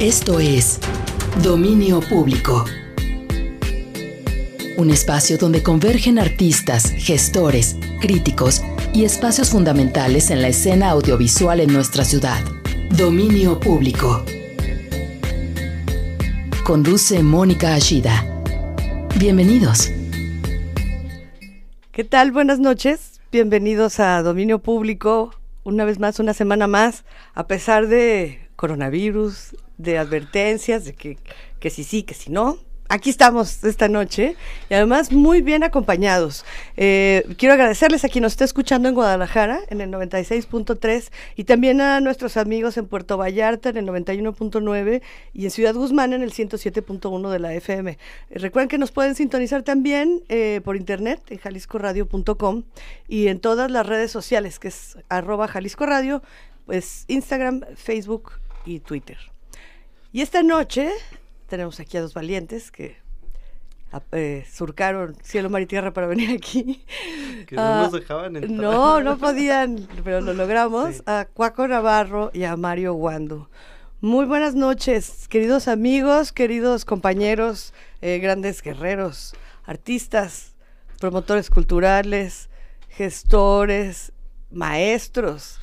Esto es Dominio Público. Un espacio donde convergen artistas, gestores, críticos y espacios fundamentales en la escena audiovisual en nuestra ciudad. Dominio Público. Conduce Mónica Ashida. Bienvenidos. ¿Qué tal? Buenas noches. Bienvenidos a Dominio Público. Una vez más, una semana más, a pesar de coronavirus, de advertencias, de que, que si sí, que si no. Aquí estamos esta noche y además muy bien acompañados. Eh, quiero agradecerles a quien nos está escuchando en Guadalajara en el 96.3 y también a nuestros amigos en Puerto Vallarta en el 91.9 y en Ciudad Guzmán en el 107.1 de la FM. Eh, recuerden que nos pueden sintonizar también eh, por internet en jaliscoradio.com y en todas las redes sociales que es arroba Jalisco Radio, pues Instagram, Facebook y Twitter. Y esta noche tenemos aquí a dos valientes que eh, surcaron cielo, mar y tierra para venir aquí. Que no Ah, nos dejaban entrar. No, no podían, pero lo logramos. A Cuaco Navarro y a Mario Guando. Muy buenas noches, queridos amigos, queridos compañeros, eh, grandes guerreros, artistas, promotores culturales, gestores, maestros,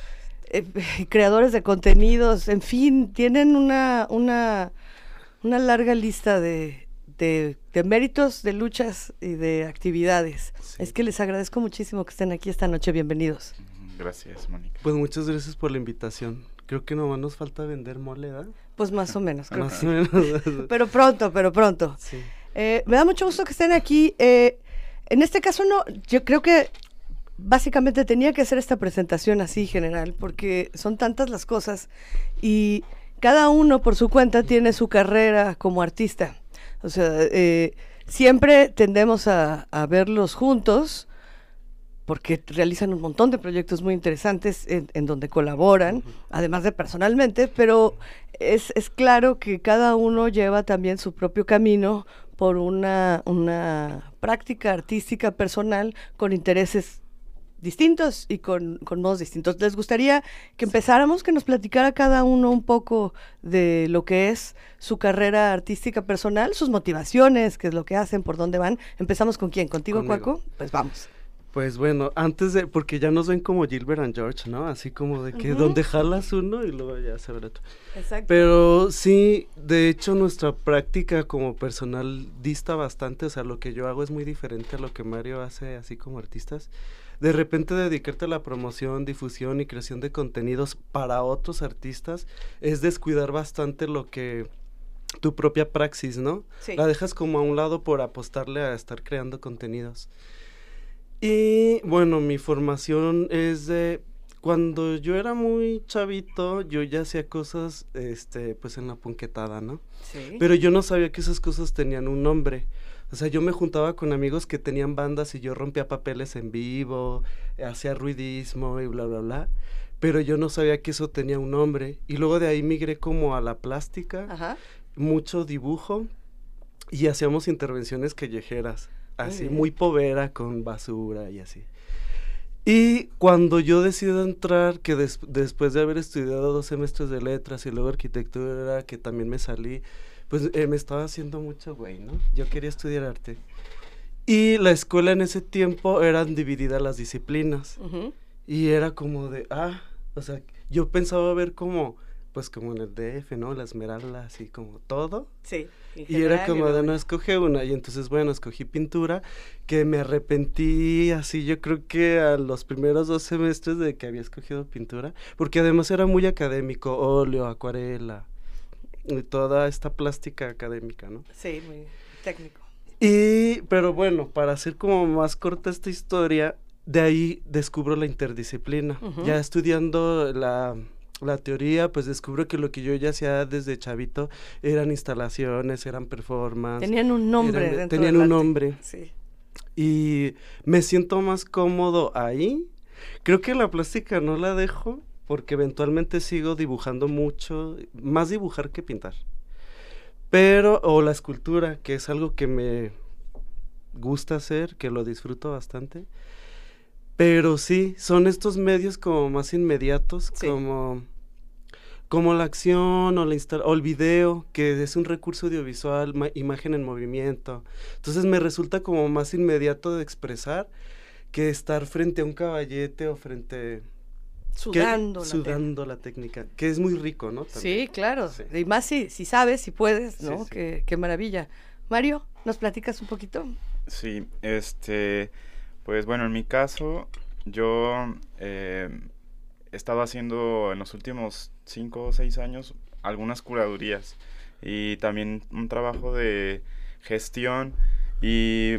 eh, creadores de contenidos, en fin, tienen una, una, una larga lista de, de- de méritos, de luchas y de actividades. Sí. Es que les agradezco muchísimo que estén aquí esta noche. Bienvenidos. Gracias, Mónica. Pues muchas gracias por la invitación. Creo que nomás nos falta vender mole, ¿verdad? Pues más o menos, creo Más que o menos. Pero pronto, pero pronto. sí. Eh, me da mucho gusto que estén aquí. Eh, en este caso no, yo creo que básicamente tenía que hacer esta presentación así general, porque son tantas las cosas y cada uno por su cuenta tiene su carrera como artista. O sea, eh, siempre tendemos a, a verlos juntos porque realizan un montón de proyectos muy interesantes en, en donde colaboran, además de personalmente, pero es, es claro que cada uno lleva también su propio camino por una, una práctica artística personal con intereses distintos y con, con modos distintos. ¿Les gustaría que empezáramos, que nos platicara cada uno un poco de lo que es su carrera artística personal, sus motivaciones, qué es lo que hacen, por dónde van? Empezamos con quién, contigo, Conmigo. Cuaco. Pues vamos. Pues bueno, antes de, porque ya nos ven como Gilbert and George, ¿no? Así como de que donde jalas uno y luego ya se verá otro. Exacto. Pero sí, de hecho nuestra práctica como personal dista bastante, o sea, lo que yo hago es muy diferente a lo que Mario hace así como artistas. De repente dedicarte a la promoción, difusión y creación de contenidos para otros artistas es descuidar bastante lo que tu propia praxis, ¿no? Sí. La dejas como a un lado por apostarle a estar creando contenidos. Y bueno, mi formación es de cuando yo era muy chavito, yo ya hacía cosas este pues en la punquetada, ¿no? Sí. Pero yo no sabía que esas cosas tenían un nombre. O sea, yo me juntaba con amigos que tenían bandas y yo rompía papeles en vivo, eh, hacía ruidismo y bla, bla, bla. Pero yo no sabía que eso tenía un nombre. Y luego de ahí migré como a la plástica Ajá. mucho dibujo y hacíamos intervenciones callejeras, así bien. muy povera con basura y así. Y cuando yo decido entrar, que des- después de haber estudiado dos semestres de letras y luego arquitectura, que también me salí, pues eh, me estaba haciendo mucho güey, ¿no? Yo quería estudiar arte. Y la escuela en ese tiempo eran divididas las disciplinas. Ujú. Y era como de, ah, o sea, yo pensaba ver como, pues como en el DF, ¿no? La esmeralda, así como todo. Sí. en Y era general, como de, no, escoge una. Y entonces, bueno, escogí pintura, que me arrepentí así, yo creo que a los primeros dos semestres de que había escogido pintura, porque además era muy académico, óleo, acuarela, toda esta plástica académica, ¿no? Sí, muy técnico. Y, pero bueno, para hacer como más corta esta historia, de ahí descubro la interdisciplina. Ya estudiando la, la teoría, pues descubro que lo que yo ya hacía desde chavito eran instalaciones, eran performances. Tenían un nombre. eran- dentro tenían un arte. nombre. Sí. Y me siento más cómodo ahí. Creo que la plástica no la dejo porque eventualmente sigo dibujando mucho, más dibujar que pintar. Pero, o la escultura, que es algo que me gusta hacer, que lo disfruto bastante. Pero sí, son estos medios como más inmediatos, Sí. como como la acción o, la o el video, que es un recurso audiovisual, imagen en movimiento. Entonces me resulta como más inmediato de expresar que estar frente a un caballete o frente... Sudando. la sudando la técnica, que es muy rico, ¿no? Sí, claro. Y más si, si sabes, si puedes, ¿no? Qué, qué maravilla. Mario, ¿nos platicas un poquito? Sí, este, pues bueno, en mi caso, yo eh, he estado haciendo en los últimos cinco o seis años algunas curadurías y también un trabajo de gestión y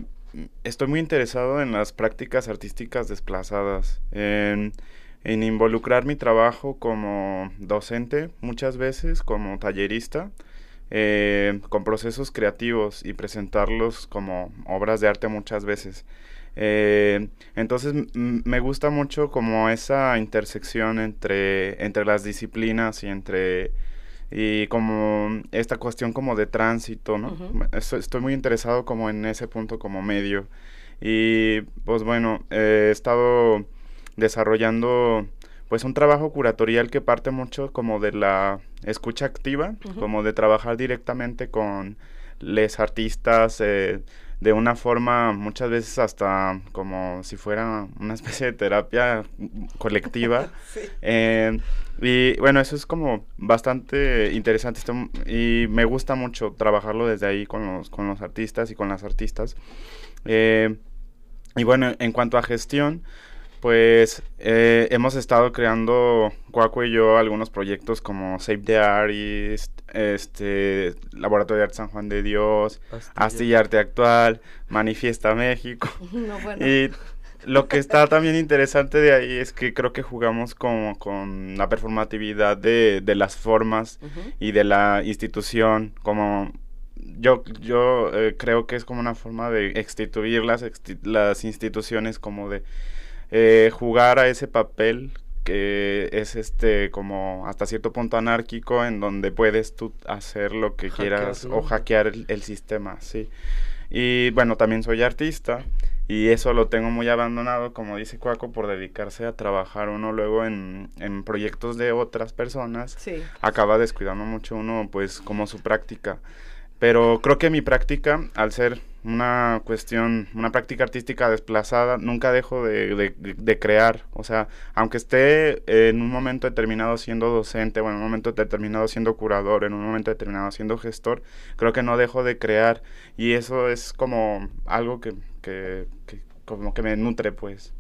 estoy muy interesado en las prácticas artísticas desplazadas, en, involucrar mi trabajo como docente muchas veces, como tallerista, eh, con procesos creativos y presentarlos como obras de arte muchas veces. Eh, entonces me gusta mucho como esa intersección entre, entre las disciplinas y entre y como esta cuestión como de tránsito, ¿no? estoy, muy interesado como en ese punto como medio. Y pues bueno, he estado desarrollando pues un trabajo curatorial que parte mucho como de la escucha activa, como de trabajar directamente con les artistas, eh, de una forma muchas veces hasta como si fuera una especie de terapia colectiva. Eh, y bueno, eso es como bastante interesante y me gusta mucho trabajarlo desde ahí con los, con los artistas y con las artistas. Eh, y bueno, en cuanto a gestión, pues eh, hemos estado creando, Cuaco y yo, algunos proyectos como Save the Artist, este, Laboratorio de Arte San Juan de Dios, Astilla, Arte Actual, Manifiesta México. Y lo que está también interesante de ahí es que creo que jugamos con, con la performatividad de, de las formas y de la institución, como yo, yo eh, creo que es como una forma de exstituir las, las instituciones como de eh, jugar a ese papel que es este como hasta cierto punto anárquico en donde puedes tú hacer lo que quieras o hackear el, sistema, sí. Y bueno, también soy artista y eso lo tengo muy abandonado, como dice Cuaco, por dedicarse a trabajar uno luego en, en proyectos de otras personas. Sí. Acaba descuidando mucho uno pues como su práctica. Pero creo que mi práctica, al ser una cuestión, una práctica artística desplazada, nunca dejo de, de, crear. O sea, aunque esté en un momento determinado siendo docente, o en un momento determinado siendo curador, en un momento determinado siendo gestor, creo que no dejo de crear. Y eso es como algo que, que, como que me nutre, pues.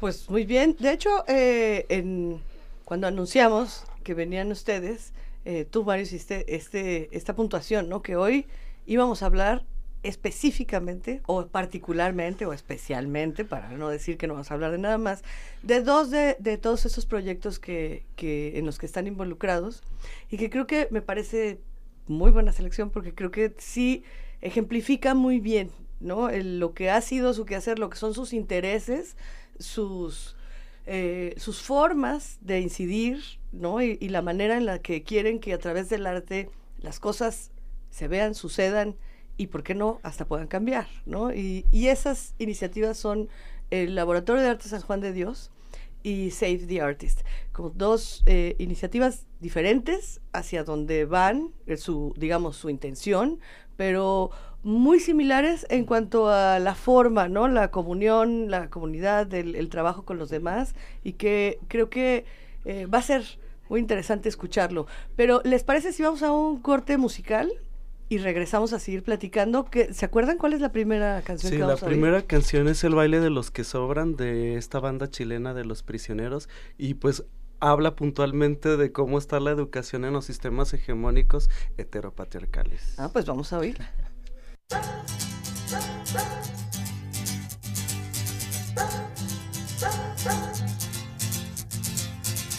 Pues muy bien. De hecho, eh, en, cuando anunciamos que venían ustedes, eh, tú, Mario, hiciste este, esta puntuación, ¿no? Que hoy íbamos a hablar específicamente o particularmente o especialmente, para no decir que no vamos a hablar de nada más, de dos de, todos esos proyectos que, que, en los que están involucrados y que creo que me parece muy buena selección porque creo que sí ejemplifica muy bien ¿no? lo que ha sido su quehacer, lo que son sus intereses, sus, eh, sus formas de incidir ¿no? Y, y la manera en la que quieren que a través del arte las cosas se vean, sucedan y por qué no hasta puedan cambiar, ¿no? Y, esas iniciativas son el Laboratorio de Arte San Juan de Dios y Save the Artist, como dos eh, iniciativas diferentes hacia donde van, eh, su, digamos, su intención, pero muy similares en cuanto a la forma, ¿no? La comunión, la comunidad, el, trabajo con los demás y que creo que eh, va a ser muy interesante escucharlo. Pero, ¿les parece si vamos a un corte musical? y regresamos a seguir platicando. Que, ¿Se acuerdan cuál es la primera canción que vamos la primera canción es El baile de los que sobran de esta banda chilena de los prisioneros y pues habla puntualmente de cómo está la educación en los sistemas hegemónicos heteropatriarcales. Ah, pues vamos a oírla.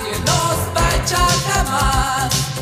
radio non sbaggiata mai.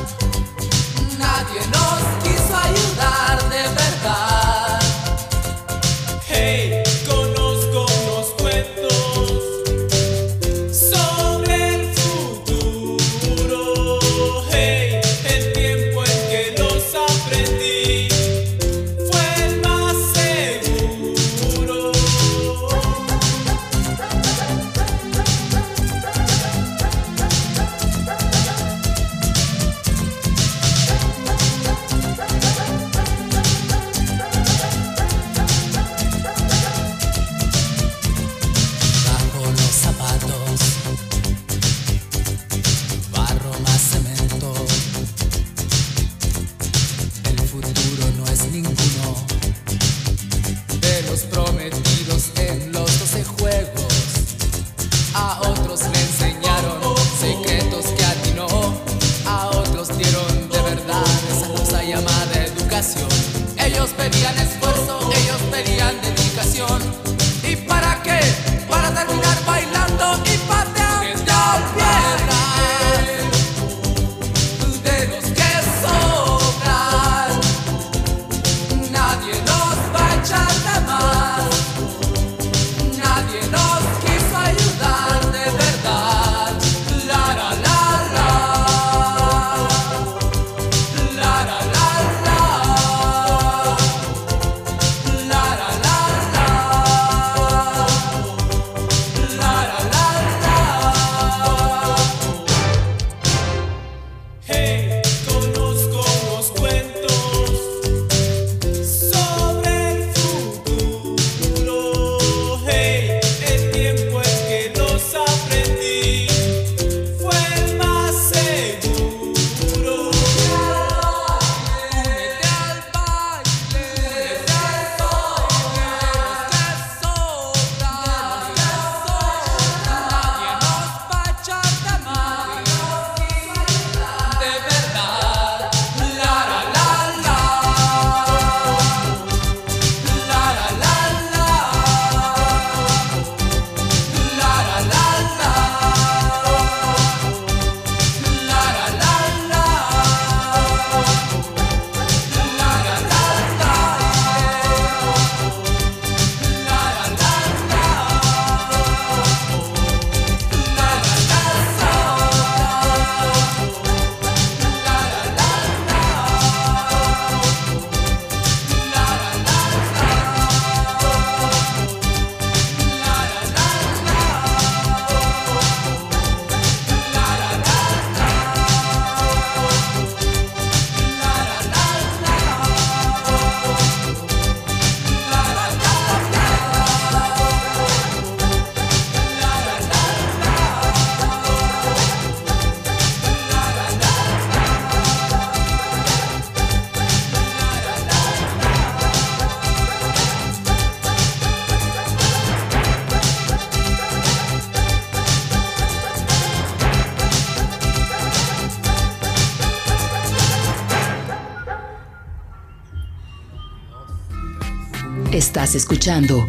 Estás escuchando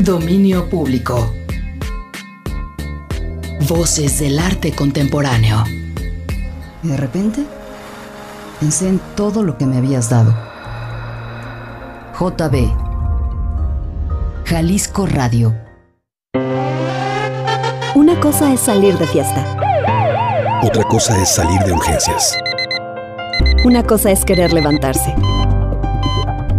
Dominio Público. Voces del arte contemporáneo. Y de repente, pensé en todo lo que me habías dado. JB. Jalisco Radio. Una cosa es salir de fiesta. Otra cosa es salir de urgencias. Una cosa es querer levantarse.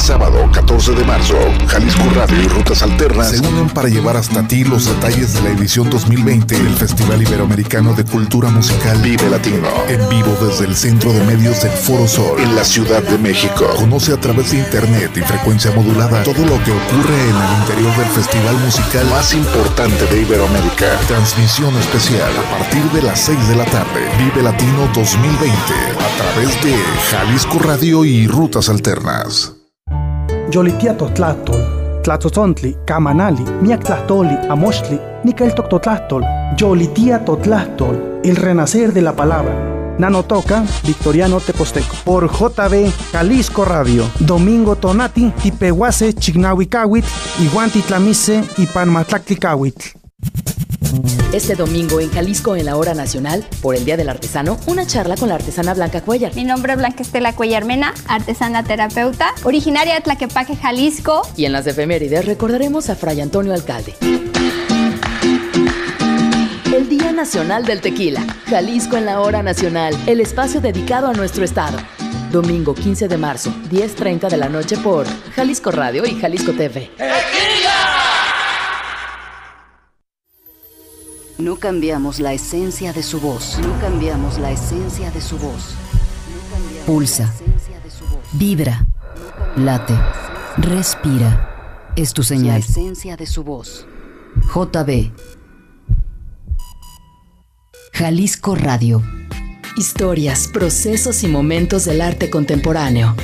sábado 14 de marzo, Jalisco Radio y Rutas Alternas se unen para llevar hasta ti los detalles de la edición 2020 del Festival Iberoamericano de Cultura Musical Vive Latino, en vivo desde el Centro de Medios del Foro Sol, en la Ciudad de México. Conoce a través de internet y frecuencia modulada todo lo que ocurre en el interior del festival musical más importante de Iberoamérica. Transmisión especial a partir de las 6 de la tarde. Vive Latino 2020 a través de Jalisco Radio y Rutas Alternas. Yolitia totlahtol, tlatzotzontle, camanali, miak tlahtoli, amochtli, nikel toctotlahtol, Yolitia totlahtol, el renacer de la palabra. Nanotoca, Victoriano Teposteco. Por JB Jalisco Radio. Domingo Tonati, Tipehuase, Chignahuicawit, Iguanti Tlamise y Panmatlacticawit. Este domingo en Jalisco, en la hora nacional, por el Día del Artesano, una charla con la artesana Blanca Cuellar. Mi nombre es Blanca Estela Cuellar Mena, artesana terapeuta, originaria de Tlaquepaque, Jalisco. Y en las efemérides recordaremos a Fray Antonio Alcalde. El Día Nacional del Tequila. Jalisco en la hora nacional, el espacio dedicado a nuestro estado. Domingo 15 de marzo, 10.30 de la noche por Jalisco Radio y Jalisco TV. No cambiamos la esencia de su voz. No cambiamos la esencia de su voz. Pulsa. Vibra. Late. Respira. Es tu señal. Esencia de su voz. JB. Jalisco Radio. Historias, procesos y momentos del arte contemporáneo.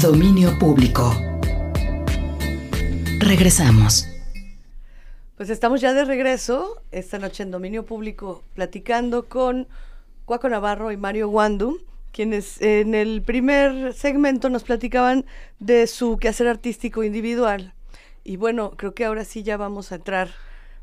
Dominio público. Regresamos. Pues estamos ya de regreso esta noche en Dominio Público platicando con Cuaco Navarro y Mario Wandu, quienes en el primer segmento nos platicaban de su quehacer artístico individual. Y bueno, creo que ahora sí ya vamos a entrar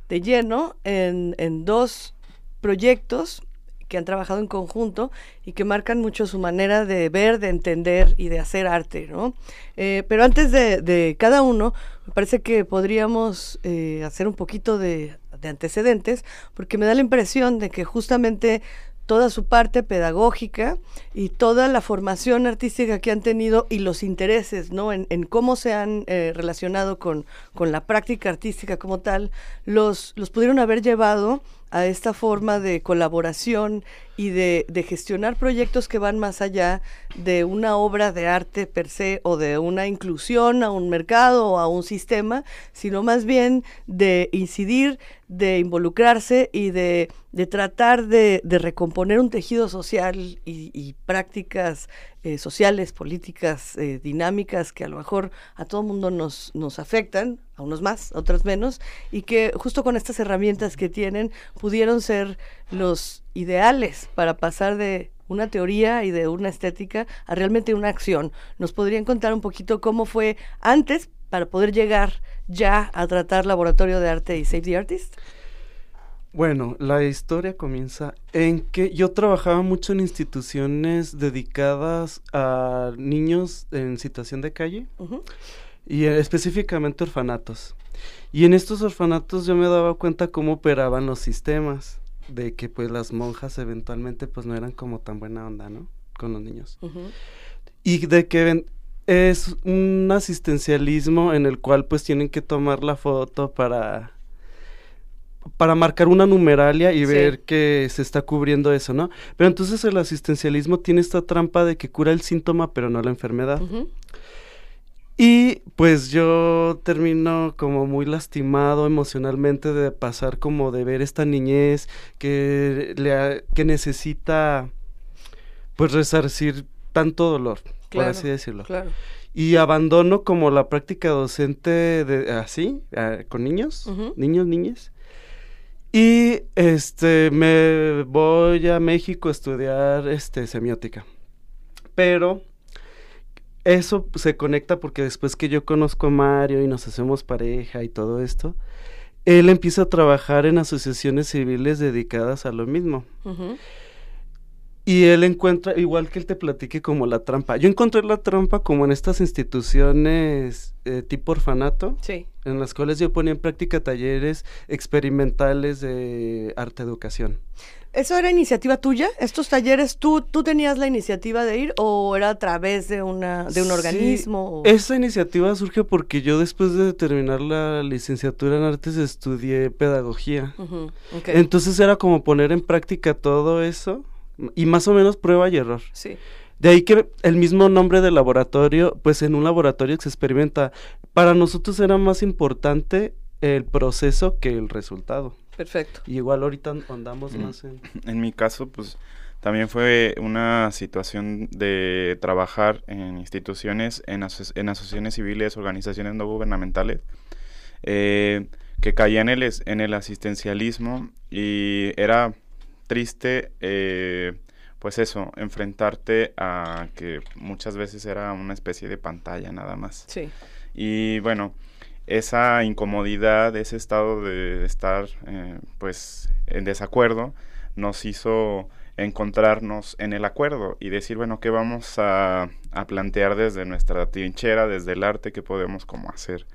de lleno en, en dos proyectos que han trabajado en conjunto y que marcan mucho su manera de ver, de entender y de hacer arte, ¿no? Eh, pero antes de, cada uno, me parece que podríamos eh, hacer un poquito de, de antecedentes, porque me da la impresión de que justamente toda su parte pedagógica y toda la formación artística que han tenido y los intereses, ¿no? En, en cómo se han eh, relacionado con, con la práctica artística como tal, los, los pudieron haber llevado a esta forma de colaboración y de, gestionar proyectos que van más allá de una obra de arte per se o de una inclusión a un mercado o a un sistema, sino más bien de incidir, de involucrarse y de, tratar de, de, recomponer un tejido social y, y prácticas eh, sociales, políticas, eh, dinámicas que a lo mejor a todo mundo nos, nos afectan, a unos más, a otros menos, y que justo con estas herramientas que tienen pudieron ser los ideales para pasar de una teoría y de una estética a realmente una acción. ¿Nos podrían contar un poquito cómo fue antes para poder llegar ya a tratar Laboratorio de Arte y Save the Artist? Bueno, la historia comienza en que yo trabajaba mucho en instituciones dedicadas a niños en situación de calle uh -huh. Y específicamente orfanatos. Y en estos orfanatos yo me daba cuenta cómo operaban los sistemas, de que pues las monjas eventualmente pues no eran como tan buena onda, ¿no? Con los niños. Uh -huh. Y de que es un asistencialismo en el cual pues tienen que tomar la foto para para marcar una numeralia y sí. ver que se está cubriendo eso, ¿no? Pero entonces el asistencialismo tiene esta trampa de que cura el síntoma, pero no la enfermedad. Uh -huh. Y pues yo termino como muy lastimado emocionalmente de pasar como de ver esta niñez que, le, que necesita pues resarcir tanto dolor, claro, por así decirlo. Claro. Y abandono como la práctica docente de así, con niños, uh -huh. niños, niñas. Y este me voy a México a estudiar este semiótica. Pero eso se conecta porque después que yo conozco a Mario y nos hacemos pareja y todo esto, él empieza a trabajar en asociaciones civiles dedicadas a lo mismo. Y él encuentra, igual que él te platique como la trampa. Yo encontré la trampa como en estas instituciones eh, tipo orfanato. Sí en las cuales yo ponía en práctica talleres experimentales de arte educación. ¿Eso era iniciativa tuya? ¿Estos talleres tú, tú tenías la iniciativa de ir o era a través de, una, de un Sí, organismo? o- Esa iniciativa surge porque yo después de terminar la licenciatura en artes estudié pedagogía. Ujú, ok. Entonces era como poner en práctica todo eso y más o menos prueba y error. Sí. De ahí que el mismo nombre del laboratorio, pues en un laboratorio se experimenta. Para nosotros era más importante el proceso que el resultado. Perfecto. Y igual ahorita andamos Mm. más en... En mi caso, pues también fue una situación de trabajar en instituciones, en, aso- en asociaciones civiles, organizaciones no gubernamentales, eh, que caía en el, es- en el asistencialismo y era triste, eh, pues eso, enfrentarte a que muchas veces era una especie de pantalla nada más. Sí. Y bueno, esa incomodidad, ese estado de estar eh, pues en desacuerdo, nos hizo encontrarnos en el acuerdo y decir, bueno, ¿qué vamos a, a plantear desde nuestra trinchera, desde el arte, qué podemos como hacer?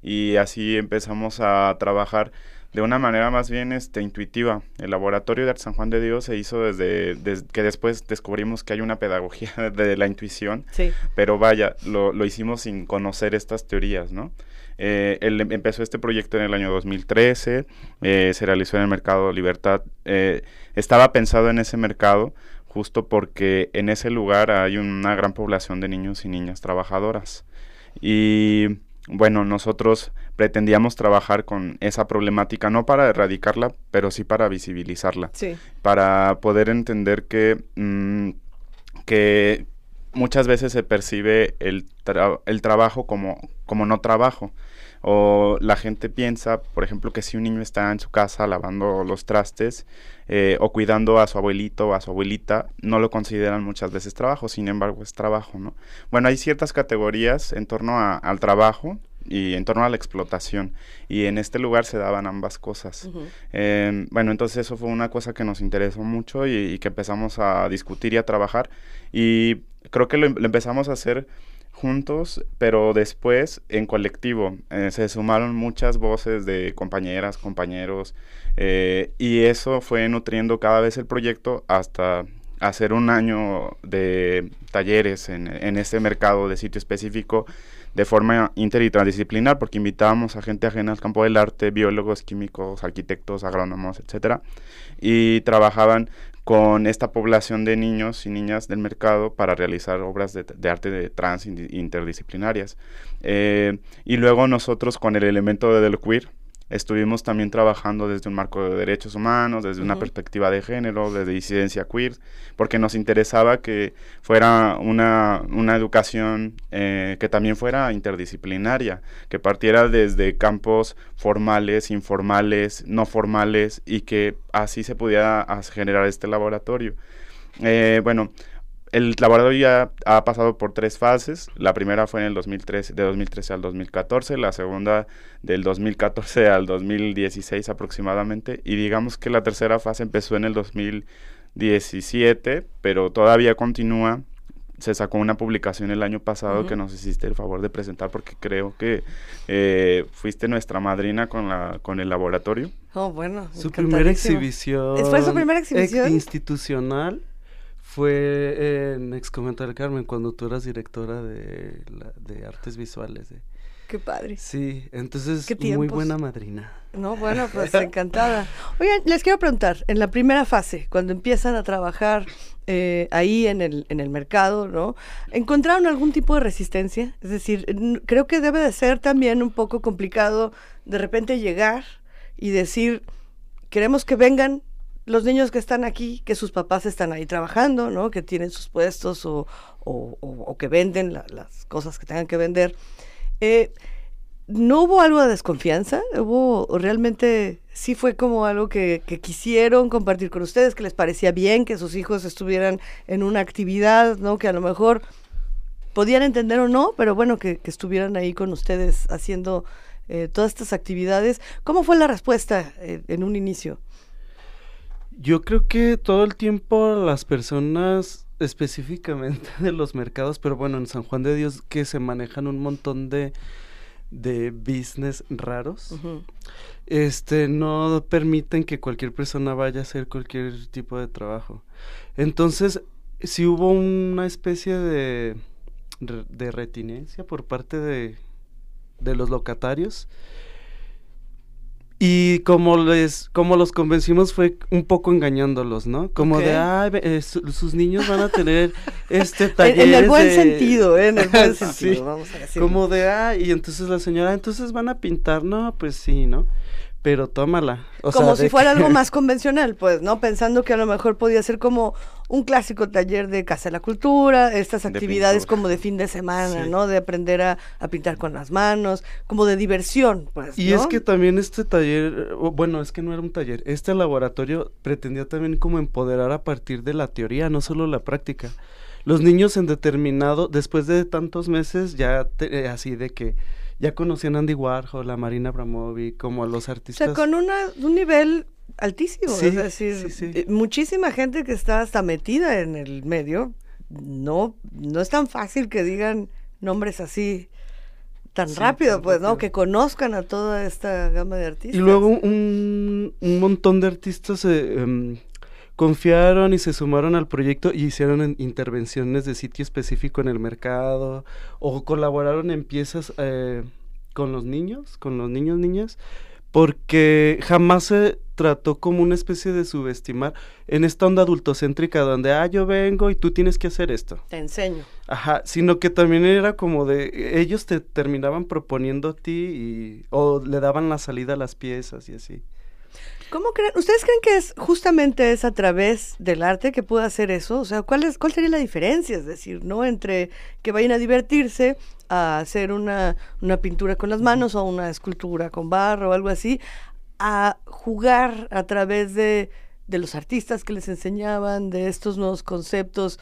Y así empezamos a trabajar de una manera más bien este, intuitiva. El laboratorio de Arte San Juan de Dios se hizo desde, desde que después descubrimos que hay una pedagogía de la intuición, Sí. pero vaya, lo, lo hicimos sin conocer estas teorías, ¿no? Eh, él em- empezó este proyecto en el año 2013, eh, se realizó en el mercado Libertad. eh, estaba pensado en ese mercado justo porque en ese lugar hay una gran población de niños y niñas trabajadoras. Y bueno, nosotros pretendíamos trabajar con esa problemática, no para erradicarla, pero sí para visibilizarla Sí. para poder entender que, mm, que muchas veces se percibe el, tra- el trabajo como, como no trabajo. O la gente piensa, por ejemplo, que si un niño está en su casa lavando los trastes eh, o cuidando a su abuelito o a su abuelita, no lo consideran muchas veces trabajo, sin embargo es trabajo, ¿no? Bueno, hay ciertas categorías en torno a- al trabajo y en torno a la explotación, y en este lugar se daban ambas cosas. Ujú. Eh, bueno, entonces eso fue una cosa que nos interesó mucho y, y que empezamos a discutir y a trabajar. Y creo que lo, em- lo empezamos a hacer juntos, pero después en colectivo. Eh, se sumaron muchas voces de compañeras, compañeros, eh, y eso fue nutriendo cada vez el proyecto hasta hacer un año de talleres en, en este mercado de sitio específico de forma inter y transdisciplinar, porque invitábamos a gente ajena al campo del arte, biólogos, químicos, arquitectos, agrónomos, etcétera, y trabajaban con esta población de niños y niñas del mercado para realizar obras de, de arte de trans interdisciplinarias. Eh, y luego nosotros con el elemento de del queer estuvimos también trabajando desde un marco de derechos humanos, desde una perspectiva de género, desde disidencia queer, porque nos interesaba que fuera una, una educación eh, que también fuera interdisciplinaria, que partiera desde campos formales, informales, no formales, y que así se pudiera generar este laboratorio. Eh, bueno, el laboratorio ya ha pasado por tres fases. La primera fue en el 2013, de 2013 al 2014, la segunda del 2014 al 2016 aproximadamente, y digamos que la tercera fase empezó en el 2017, pero todavía continúa. Se sacó una publicación el año pasado que nos hiciste el favor de presentar porque creo que eh, fuiste nuestra madrina con, la, con el laboratorio. Oh, bueno. Su primera exhibición. ¿Fue su primera exhibición? ex- institucional fue en Ex Convento del Carmen, cuando tú eras directora de, la- de artes visuales. de- Qué padre. Sí, entonces muy buena madrina. No, bueno, pues encantada. Oigan, les quiero preguntar, en la primera fase, cuando empiezan a trabajar eh, ahí en el, en el mercado, ¿no? ¿Encontraron algún tipo de resistencia? Es decir, creo que debe de ser también un poco complicado de repente llegar y decir, queremos que vengan los niños que están aquí, que sus papás están ahí trabajando, ¿no? Que tienen sus puestos o, que venden la- las cosas que tengan que vender. Eh, ¿No hubo algo de desconfianza? ¿Hubo realmente, sí fue como algo que, quisieron compartir con ustedes, que les parecía bien que sus hijos estuvieran en una actividad, ¿no? Que a lo mejor podían entender o no, pero bueno, que, que estuvieran ahí con ustedes haciendo eh, todas estas actividades. ¿Cómo fue la respuesta eh, en un inicio? Yo creo que todo el tiempo las personas específicamente de los mercados, pero bueno, en San Juan de Dios que se manejan un montón de de business raros, este, no permiten que cualquier persona vaya a hacer cualquier tipo de trabajo. Entonces, si hubo una especie de, de retinencia por parte de, de los locatarios. Y como les, como los convencimos fue un poco engañándolos, ¿no? Como de, ah, sus niños van a tener este En, talleres en el buen de-". sentido, ¿eh? En el buen Sí, sentido, vamos a decirlo. Como de, ah, y entonces la señora, entonces van a pintar, no, pues sí, ¿no? Pero tómala. O como sea, si fuera que- algo más convencional, pues, ¿no? Pensando que a lo mejor podía ser como un clásico taller de Casa de la Cultura, estas De actividades como de fin de semana, Sí. ¿no? De aprender a, a pintar con las manos, como de diversión, pues, Y ¿no? es que también este taller, bueno, es que no era un taller, este laboratorio pretendía también como empoderar a partir de la teoría, no solo la práctica. Los niños en determinado, después de tantos meses, ya te- eh, así de que ya conocían a Andy Warhol, a Marina Abramovic, como a los O artistas. sea, con una, un nivel altísimo, Sí, es decir, sí, sí. eh, muchísima gente que está hasta metida en el medio, no, no es tan fácil que digan nombres así tan rápido, tan pues, ¿no? Que conozcan a toda esta gama de artistas. Y luego un, un montón de artistas se em, confiaron y se sumaron al proyecto y hicieron en- intervenciones de sitio específico en el mercado o colaboraron en piezas eh, con los niños, con los niños, niñas, porque jamás se trató como una especie de subestimar en esta onda adultocéntrica donde, ah, yo vengo y tú tienes que hacer esto. Te enseño. Ajá, sino que también era como de, ellos te terminaban proponiendo a ti y, o le daban la salida a las piezas y así. ¿Cómo creen? ¿Ustedes creen que es justamente es a través del arte que puede hacer eso? O sea, ¿cuál, es, ¿cuál sería la diferencia? Es decir, ¿no? Entre que vayan a divertirse, a hacer una, una pintura con las manos o una escultura con barro o algo así, a jugar a través de, de los artistas que les enseñaban, de estos nuevos conceptos.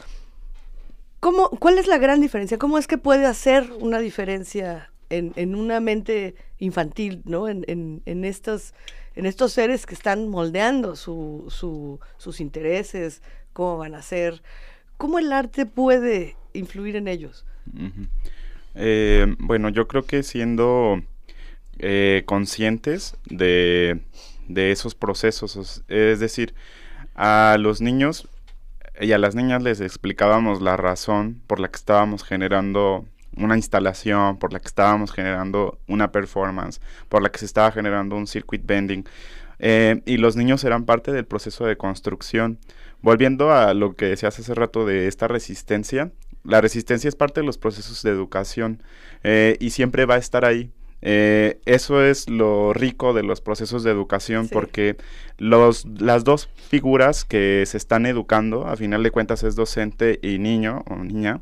¿Cómo, ¿Cuál es la gran diferencia? ¿Cómo es que puede hacer una diferencia en, en una mente infantil, ¿no? En, en, en estos, en estos seres que están moldeando su, su- sus intereses, cómo van a ser. ¿Cómo el arte puede influir en ellos? Eh, bueno, yo creo que siendo eh, conscientes de, de esos procesos, os- es decir, a los niños y a las niñas les explicábamos la razón por la que estábamos generando una instalación, por la que estábamos generando una performance, por la que se estaba generando un circuit bending. eh, y los niños eran parte del proceso de construcción. Volviendo a lo que decías hace rato de esta resistencia, la resistencia es parte de los procesos de educación eh, y siempre va a estar ahí. Eh, eso es lo rico de los procesos de educación Sí. porque los, las dos figuras que se están educando, a final de cuentas es docente y niño o niña.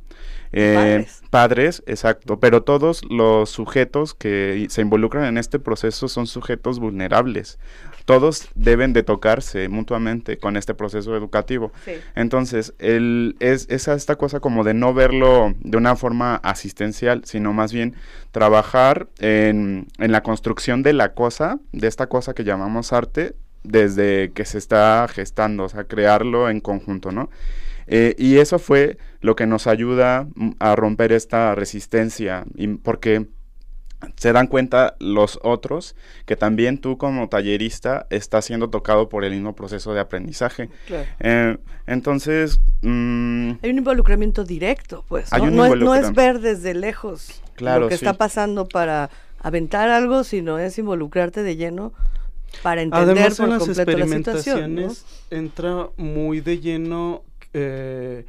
Eh, Padres. padres, exacto, pero todos los sujetos que se involucran en este proceso son sujetos vulnerables. Todos deben de tocarse mutuamente con este proceso educativo. Sí. Entonces, el, es, es esta cosa como de no verlo de una forma asistencial, sino más bien trabajar en, en la construcción de la cosa, de esta cosa que llamamos arte, desde que se está gestando, o sea, crearlo en conjunto, ¿no? Eh, y eso fue lo que nos ayuda mm, a romper esta resistencia, y porque se dan cuenta los otros que también tú como tallerista estás siendo tocado por el mismo proceso de aprendizaje. Claro. Eh, entonces, mm, Hay un involucramiento directo, pues. Hay ¿no? un No es, no es involucram- ver desde lejos Claro, lo que sí. está pasando para aventar algo, sino es involucrarte de lleno para entender Además, por en las la situación. entra muy de lleno eh,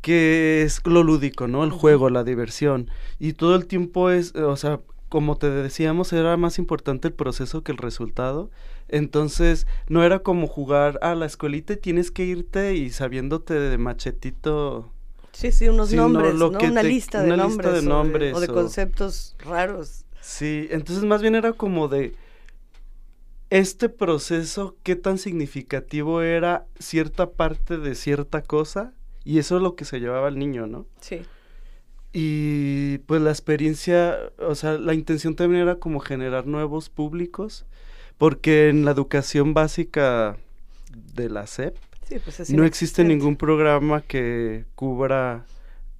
que es lo lúdico, ¿no? El juego, la diversión. Y todo el tiempo es, eh, o sea, como te decíamos, era más importante el proceso que el resultado. Entonces, no era como jugar a la escuelita y tienes que irte y sabiéndote de machetito. Sí, sí, unos nombres, ¿no? que Una te- lista de una nombres. lista de o nombres O de, o- conceptos raros. Sí, entonces más bien era como de este proceso, qué tan significativo era cierta parte de cierta cosa, y eso es lo que se llevaba al niño, ¿no? Sí. Y pues la experiencia, o sea, la intención también era como generar nuevos públicos, porque en la educación básica de la SEP Sí, pues es no existe ningún programa que cubra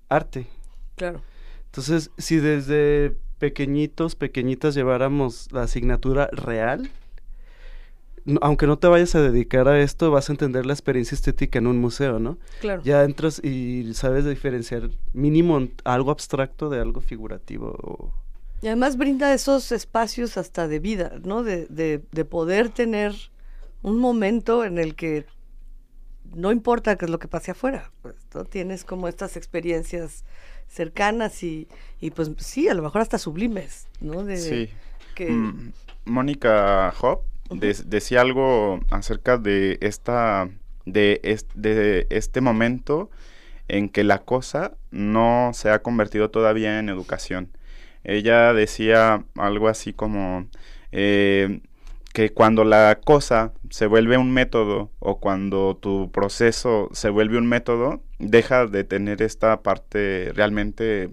arte. Claro. Entonces, si desde pequeñitos, pequeñitas lleváramos la asignatura real, aunque no te vayas a dedicar a esto, vas a entender la experiencia estética en un museo, ¿no? Claro. Ya entras y sabes diferenciar mínimo algo abstracto de algo figurativo. o- Y además brinda esos espacios hasta de vida, ¿no? De, de, de poder tener un momento en el que no importa qué es lo que pase afuera, pues, ¿no? Tienes como estas experiencias cercanas y, y pues sí, a lo mejor hasta sublimes, ¿no? De, Sí. que- Mm, Mónica Hop de- decía algo acerca de esta de, es- de este momento en que la cosa no se ha convertido todavía en educación. Ella decía algo así como eh, que cuando la cosa se vuelve un método o cuando tu proceso se vuelve un método, deja de tener esta parte realmente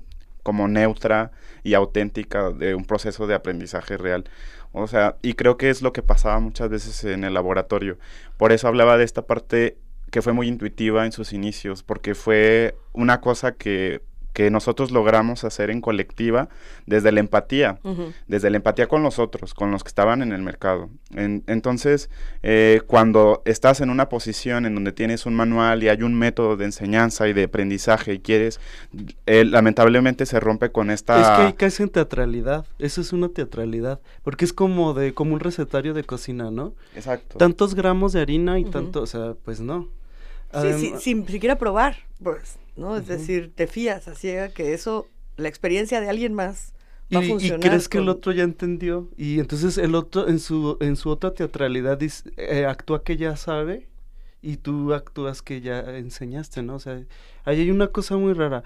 como neutra y auténtica de un proceso de aprendizaje real. O sea, y creo que es lo que pasaba muchas veces en el laboratorio. Por eso hablaba de esta parte que fue muy intuitiva en sus inicios, porque fue una cosa que, que nosotros logramos hacer en colectiva desde la empatía, desde la empatía con los otros, con los que estaban en el mercado. En- entonces, eh, cuando estás en una posición en donde tienes un manual y hay un método de enseñanza y de aprendizaje y quieres, eh, lamentablemente se rompe con esta... Es que ahí caes en teatralidad. Eso es una teatralidad. Porque es como de como un recetario de cocina, ¿no? Exacto. Tantos gramos de harina y tanto, o sea, pues no. Sí, sí, sin siquiera probar, pues, ¿no? Es decir, te fías a ciega que eso, la experiencia de alguien más va a y, y funcionar. crees que el otro ya entendió y entonces el otro en su en su otra teatralidad dice- eh, actúa que ya sabe y tú actúas que ya enseñaste, ¿no? O sea, ahí hay una cosa muy rara.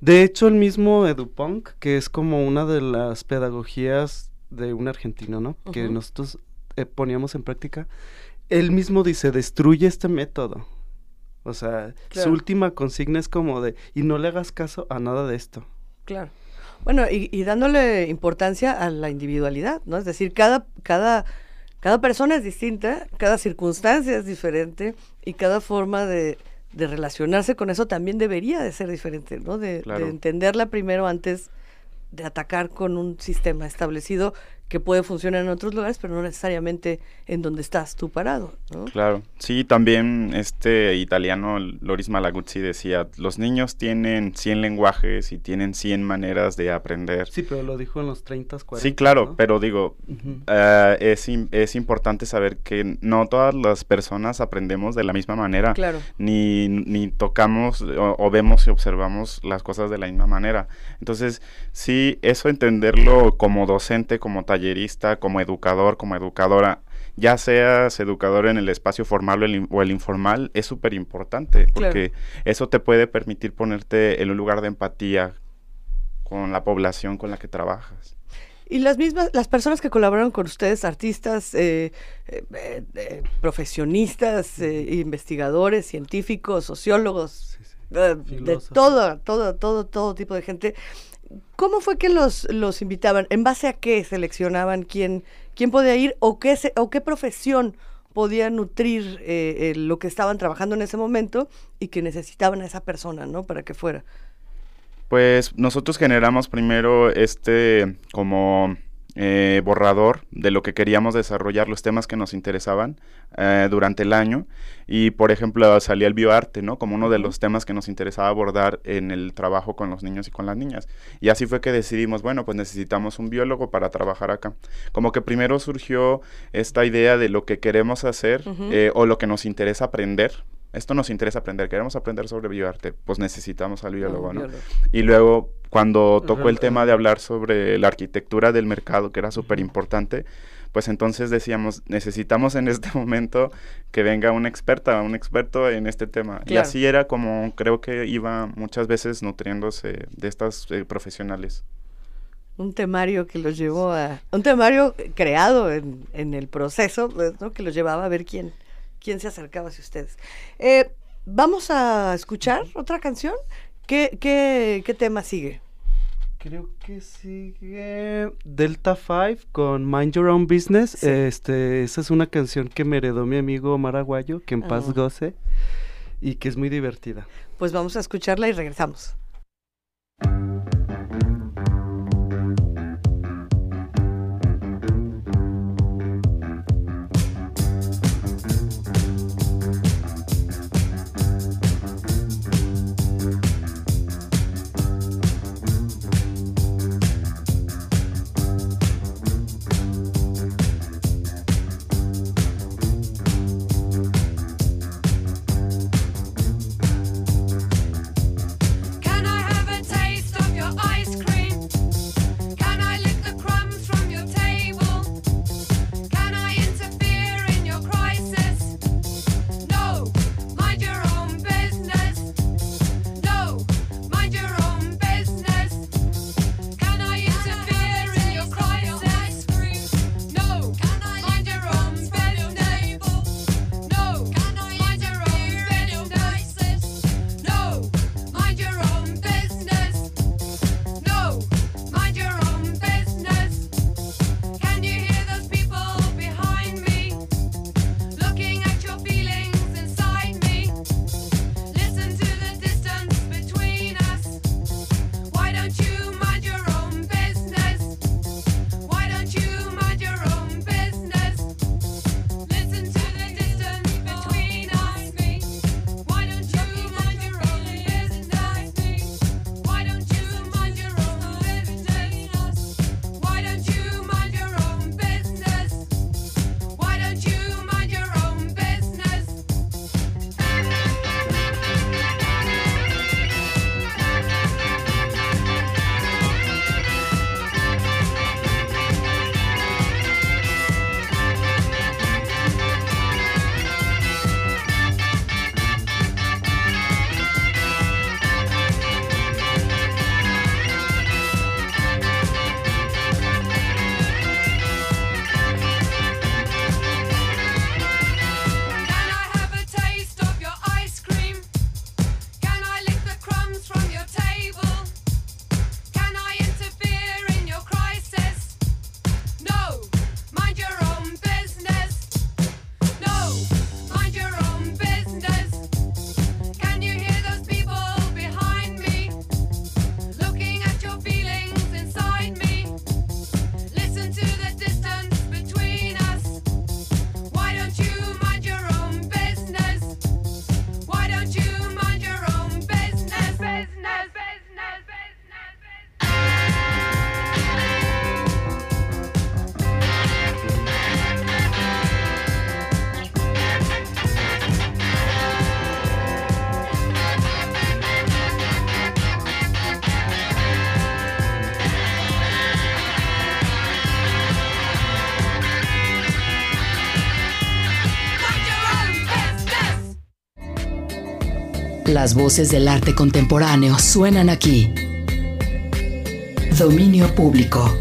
De hecho, el mismo EduPunk, que es como una de las pedagogías de un argentino, ¿no? Que nosotros eh, poníamos en práctica, él mismo dice, destruye este método. O sea, Claro. su última consigna es como de, y no le hagas caso a nada de esto. Claro. Bueno, y, y dándole importancia a la individualidad, ¿no? Es decir, cada, cada, cada persona es distinta, cada circunstancia es diferente y cada forma de, de relacionarse con eso también debería de ser diferente, ¿no? De, entenderla primero antes de atacar con un sistema establecido que puede funcionar en otros lugares, pero no necesariamente en donde estás tú parado, ¿no? Claro, sí, también este italiano Loris Malaguzzi decía, los niños tienen 100 lenguajes y tienen 100 maneras de aprender. Sí, pero lo dijo en los 30, 40. Sí, claro, ¿no? pero digo, Ujú. eh, es, im- es importante saber que no todas las personas aprendemos de la misma manera, Claro. ni, ni tocamos o, o vemos y observamos las cosas de la misma manera. Entonces, sí, eso entenderlo como docente, como tallerista, como educador, como educadora, ya seas educador en el espacio formal o el, in- o el informal, es súper importante, Claro. porque eso te puede permitir ponerte en un lugar de empatía con la población con la que trabajas. Y las mismas, las personas que colaboraron con ustedes, artistas, eh, eh, eh, eh, profesionistas, eh, investigadores, científicos, sociólogos, de todo, todo, todo, todo tipo de gente. ¿Cómo fue que los, los invitaban? ¿En base a qué seleccionaban quién, quién podía ir o qué, o qué profesión podía nutrir eh, eh, lo que estaban trabajando en ese momento y que necesitaban a esa persona, ¿no? Para que fuera. Pues nosotros generamos primero este como eh, borrador de lo que queríamos desarrollar, los temas que nos interesaban eh, durante el año. Y por ejemplo salía el bioarte, ¿no? Como uno de los temas que nos interesaba abordar en el trabajo con los niños y con las niñas. Y así fue que decidimos, bueno, pues necesitamos un biólogo para trabajar acá. Como que primero surgió esta idea de lo que queremos hacer eh, o lo que nos interesa aprender. Esto nos interesa aprender, queremos aprender sobre bioarte, pues necesitamos al biólogo, ¿no? biólogo. Y luego, cuando tocó el tema de hablar sobre la arquitectura del mercado, que era súper importante, pues entonces decíamos, necesitamos en este momento que venga una experta, un experto en este tema. Y Claro. así era como creo que iba muchas veces nutriéndose de estas eh, profesionales. un temario que los llevó a un temario creado en, en el proceso pues, ¿no? que los llevaba a ver quién quién se acercaba hacia ustedes Eh, vamos a escuchar otra canción qué, qué, qué tema sigue Creo que sigue Delta 5 con Mind Your Own Business. Este, esa es una canción que me heredó mi amigo Omar Aguayo, que en paz Ah. goce, y que es muy divertida. pues vamos a escucharla y regresamos Las voces del arte contemporáneo suenan aquí. Dominio público.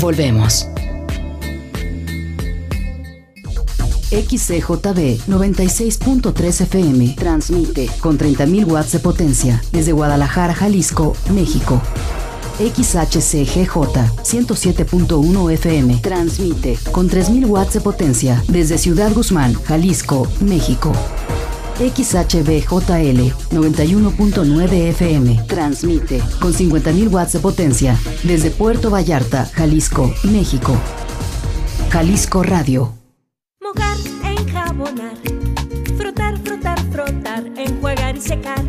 Volvemos. XCJB 96.3 FM transmite con 30.000 watts de potencia desde Guadalajara, Jalisco, México. XHCGJ 107.1 FM transmite con 3.000 watts de potencia desde Ciudad Guzmán, Jalisco, México. XHBJL 91.9 FM transmite con 50.000 watts de potencia desde Puerto Vallarta, Jalisco, México. Jalisco Radio. Mojar, enjabonar, frotar, frotar, frotar, enjuagar y secar.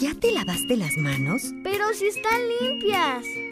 ¿Ya te lavaste las manos? Pero si están limpias.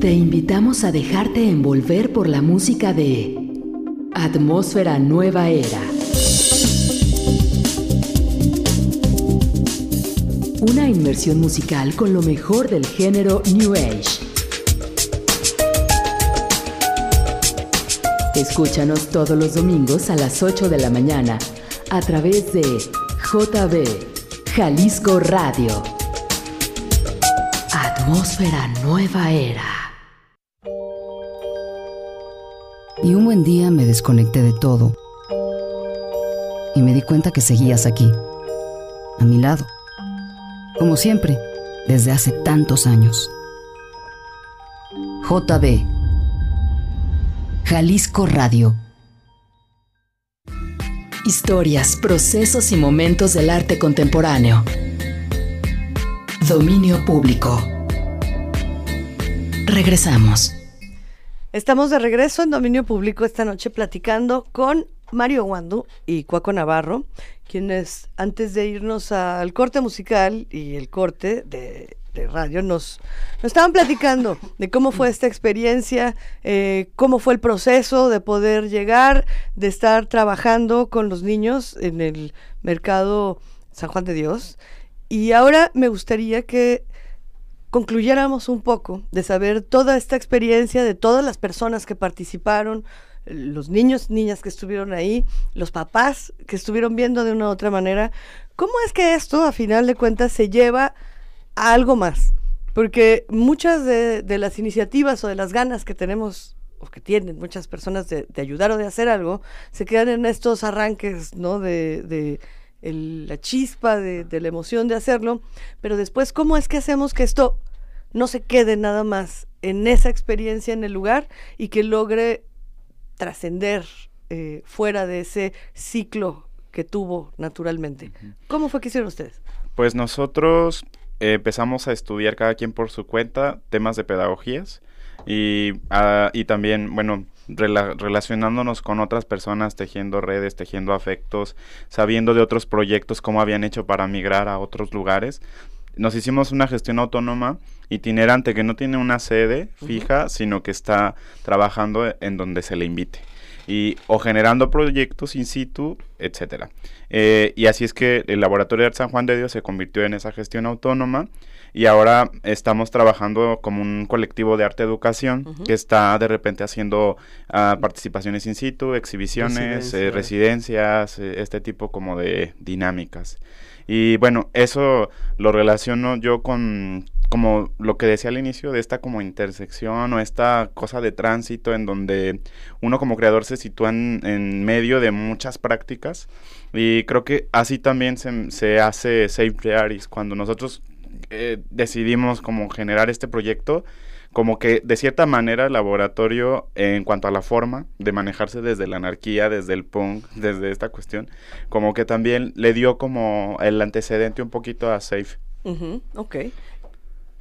Te invitamos a dejarte envolver por la música de Atmósfera Nueva Era. Una inmersión musical con lo mejor del género New Age. Escúchanos todos los domingos a las 8 de la mañana a través de JB Jalisco Radio. Atmósfera Nueva Era. Y un buen día me desconecté de todo. Y me di cuenta que seguías aquí, a mi lado. Como siempre, desde hace tantos años. JB. Jalisco Radio. Historias, procesos y momentos del arte contemporáneo. Dominio público. Regresamos. Estamos de regreso en Dominio Público esta noche platicando con Mario Guandu y Cuaco Navarro, quienes antes de irnos al corte musical y el corte de, radio nos, nos, estaban platicando de cómo fue esta experiencia, eh, cómo fue el proceso de poder llegar, de estar trabajando con los niños en el mercado San Juan de Dios. Y ahora me gustaría que concluyéramos un poco de saber toda esta experiencia de todas las personas que participaron, los niños, niñas que estuvieron ahí, los papás que estuvieron viendo de una u otra manera, ¿cómo es que esto a final de cuentas se lleva a algo más? Porque muchas de, las iniciativas o de las ganas que tenemos o que tienen muchas personas de, ayudar o de hacer algo, se quedan en estos arranques, ¿no? De el, la chispa, de, de, la emoción de hacerlo, pero después, ¿cómo es que hacemos que esto no se quede nada más en esa experiencia en el lugar y que logre trascender eh, fuera de ese ciclo que tuvo naturalmente? Uh -huh. ¿Cómo fue que hicieron ustedes? Pues nosotros eh, empezamos a estudiar cada quien por su cuenta temas de pedagogías y, uh, y también, bueno, rela relacionándonos con otras personas, tejiendo redes, tejiendo afectos, sabiendo de otros proyectos, cómo habían hecho para migrar a otros lugares. Nos hicimos una gestión autónoma itinerante que no tiene una sede fija, uh -huh. sino que está trabajando en donde se le invite. Y, o generando proyectos in situ, etcétera. Eh, y así es que el Laboratorio de San Juan de Dios se convirtió en esa gestión autónoma y ahora estamos trabajando como un colectivo de arte educación uh -huh. que está de repente haciendo uh, participaciones in situ, exhibiciones, Residencia. eh, residencias, eh, este tipo como de dinámicas. Y bueno, eso lo relaciono yo con como lo que decía al inicio de esta como intersección o esta cosa de tránsito en donde uno como creador se sitúa en, en medio de muchas prácticas y creo que así también se, se hace Safe Rearis cuando nosotros eh, decidimos como generar este proyecto como que de cierta manera el laboratorio en cuanto a la forma de manejarse desde la anarquía, desde el punk, desde esta cuestión, como que también le dio como el antecedente un poquito a Safe. Uh -huh, ok.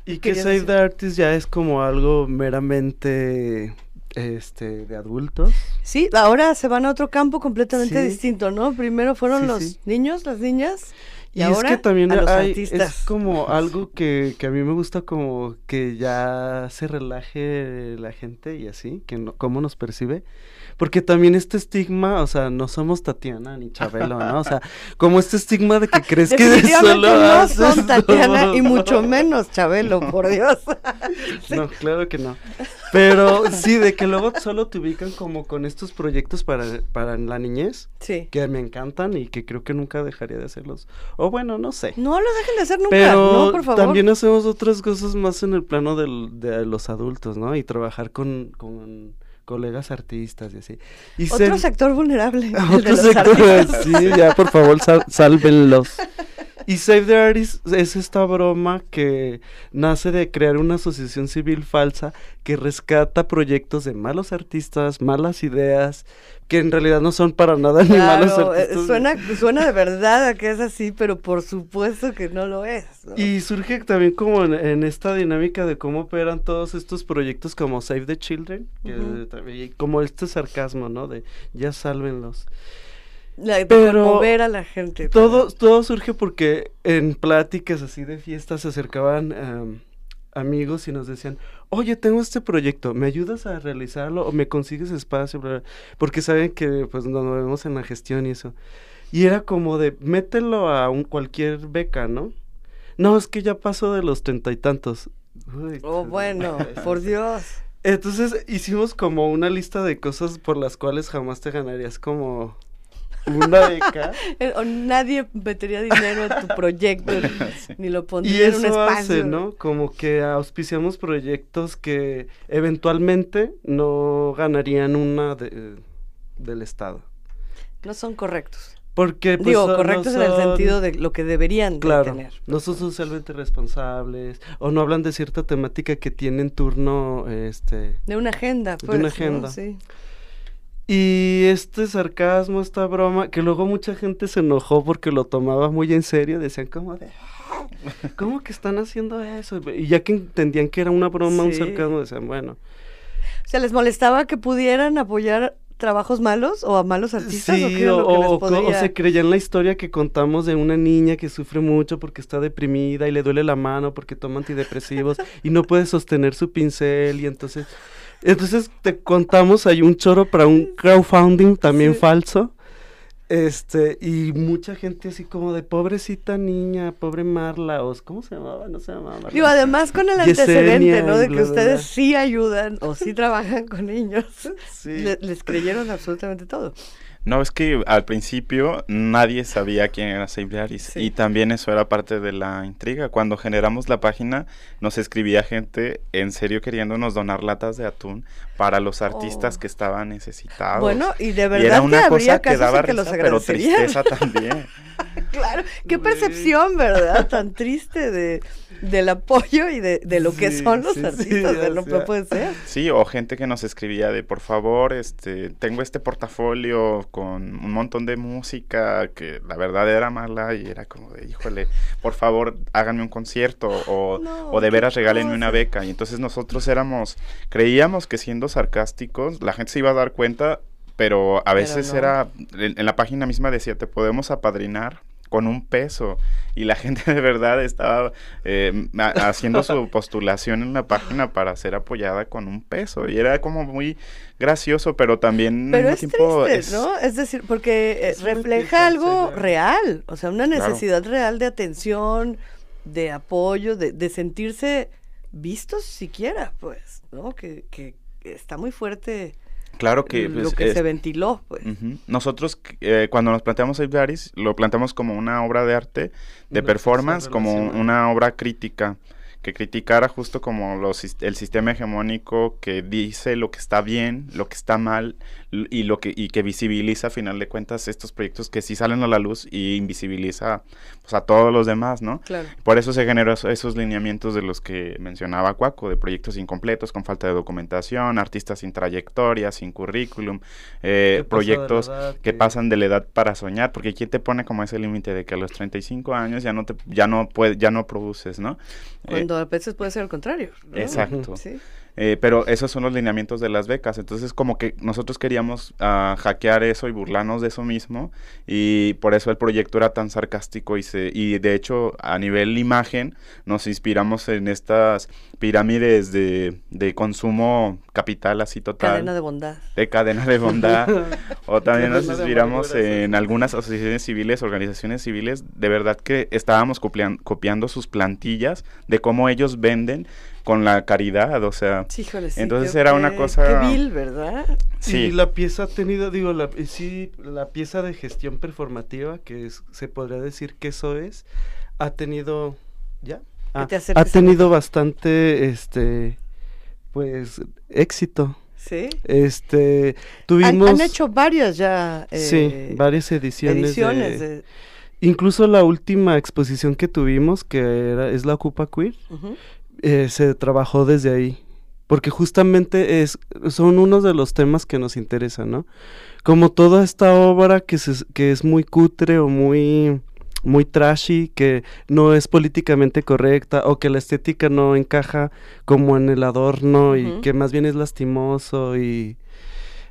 Y que Save the Artist ya es como algo meramente este de adultos. Sí, ahora se van a otro campo completamente sí. distinto, ¿no? Primero fueron sí, los sí. niños, las niñas. Y, ahora es que también a los hay, artistas. es como algo que, que a mí me gusta como que ya se relaje la gente y así, que no, cómo nos percibe. Porque también este estigma, o sea, no somos Tatiana ni Chabelo, ¿no? O sea, como este estigma de que crees que Definitivamente solo no son Tatiana todo. y mucho menos Chabelo, por Dios. No, claro que no. Pero sí, de que luego solo te ubican como con estos proyectos para, para la niñez. Sí. Que me encantan y que creo que nunca dejaría de hacerlos. O bueno, no sé. No lo dejen de hacer nunca, Pero no, por favor. también hacemos otras cosas más en el plano del- de los adultos, ¿no? Y trabajar con, con colegas artistas y así. Y Otro ser- sector vulnerable. el de Otro los sector, artistas. sí, ya por favor sal- sálvenlos. Y Save the Artists es esta broma que nace de crear una asociación civil falsa que rescata proyectos de malos artistas, malas ideas, que en realidad no son para nada ni malos eh, artistas. suena, suena de verdad a que es así, pero por supuesto que no lo es. ¿no? Y surge también como en, en esta dinámica de cómo operan todos estos proyectos como Save the Children, que también- y como este sarcasmo, ¿no? De ya sálvenlos. La- de Pero conmover a la gente. Todo, todo surge porque en pláticas así de fiestas se acercaban am, amigos y nos decían, oye, tengo este proyecto, ¿me ayudas a realizarlo o me consigues espacio? Bla, bla", Porque saben que pues nos movemos en la gestión y eso. Y era como de, mételo a un cualquier beca, ¿no? No, es que ya pasó de los treinta y tantos. Uy, Oh, bueno, por Dios. Entonces hicimos como una lista de cosas por las cuales jamás te ganarías como una beca. Eh, o nadie metería dinero en tu proyecto, ni lo Y pondría en un eso espacio. hace, ¿no? Como que auspiciamos proyectos que eventualmente no ganarían una de- del Estado. No son correctos. Porque, pues, Digo, no correctos en el sentido de lo que deberían de Claro, tener. no son socialmente responsables o no hablan de cierta temática que tiene en turno, este... De una agenda, de pues. una ¿no? agenda. Sí. Y este sarcasmo, esta broma, que luego mucha gente se enojó porque lo tomaba muy en serio, decían como de, "Ah, ¿cómo que están haciendo eso? Y ya que entendían que era una broma, un sarcasmo, decían, bueno. O sea, ¿les molestaba que pudieran apoyar trabajos malos o a malos artistas? ¿o qué o, lo que les o- se creían la historia que contamos de una niña que sufre mucho porque está deprimida y le duele la mano porque toma antidepresivos y no puede sostener su pincel y entonces... Entonces te contamos, hay un choro para un crowdfunding también falso. Este, y mucha gente así como de pobrecita niña, pobre Marla, o ¿cómo se llamaba? No se llamaba Marla. Digo, además con el antecedente, ¿no? De que ustedes sí ayudan o sí trabajan con niños. Sí. Le- les creyeron absolutamente todo. No, es que al principio nadie sabía quién era Save y también eso era parte de la intriga. Cuando generamos la página nos escribía gente en serio queriéndonos donar latas de atún para los artistas Oh. que estaban necesitados. Bueno, y de era verdad que una habría cosa que daba que los pero tristeza también. Claro, qué percepción, ¿verdad? Tan triste de, del apoyo y de, de lo que son los sí, artistas. de no sea, puede ser. Sí, o gente que nos escribía de por favor, este, tengo este portafolio con un montón de música que la verdad era mala y era como de, híjole, por favor, háganme un concierto o, o de veras regálenme una beca. Y entonces nosotros éramos, creíamos que siendo sarcásticos la gente se iba a dar cuenta, pero a veces no. era, en, en la página misma decía, te podemos apadrinar con un peso y la gente de verdad estaba eh, haciendo su postulación en la página para ser apoyada con un peso y era como muy gracioso pero también Pero es tiempo triste, es- ¿no? Es decir, porque eh, Es refleja algo sí, real, o sea, una Claro. necesidad real de atención, de apoyo, de, de sentirse vistos siquiera, pues, ¿no? Que, que está muy fuerte claro que lo pues, que es- se ventiló, pues. Nosotros, eh, cuando nos planteamos Save lo planteamos como una obra de arte, de Una performance, como una obra crítica, que criticara justo como los, el sistema hegemónico que dice lo que está bien, lo que está mal, y, lo que, y que visibiliza, a final de cuentas, estos proyectos que sí salen a la luz y invisibiliza pues, a todos los demás, ¿no? Claro. Por eso se generó eso- esos lineamientos de los que mencionaba Cuaco, de proyectos incompletos, con falta de documentación, artistas sin trayectoria, sin currículum, eh, proyectos edad, que que- pasan de la edad para soñar, porque ¿quién te pone como ese límite de que a los 35 años ya no te, ya no puede, ya no produces, ¿no? Eh, Cuando a veces puede ser al contrario. ¿no? Exacto. Sí. Eh, pero esos son los lineamientos de las becas. Entonces, como que nosotros queríamos ah, hackear eso y burlarnos de eso mismo. Y por eso el proyecto era tan sarcástico. Y, se, y de hecho, a nivel imagen, nos inspiramos en estas pirámides de, de consumo capital así total. Cadena de bondad. De cadena de bondad. o también nos inspiramos en algunas asociaciones civiles, organizaciones civiles. De verdad que estábamos copian- copiando sus plantillas de cómo ellos venden con la caridad, o sea, Sí, híjole, sí, entonces qué- era una cosa Qué vil, ¿verdad? Sí. Y la pieza ha tenido, digo, la, eh, sí, la pieza de gestión performativa, que es, se podría decir que eso es, ha tenido, ¿ya? Ah, te ha tenido bastante, este, pues, éxito. Sí. Este, tuvimos... han hecho varias ya. sí, eh, varias ediciones. ediciones de- de- Incluso la última exposición que tuvimos, que era, es la Ocupa Queer, Ujú. Eh, se trabajó desde ahí. Porque justamente es, son unos de los temas que nos interesan, ¿no? Como toda esta obra que, se- que es muy cutre o muy, muy trashy, que no es políticamente correcta o que la estética no encaja como en el adorno y que más bien es lastimoso y...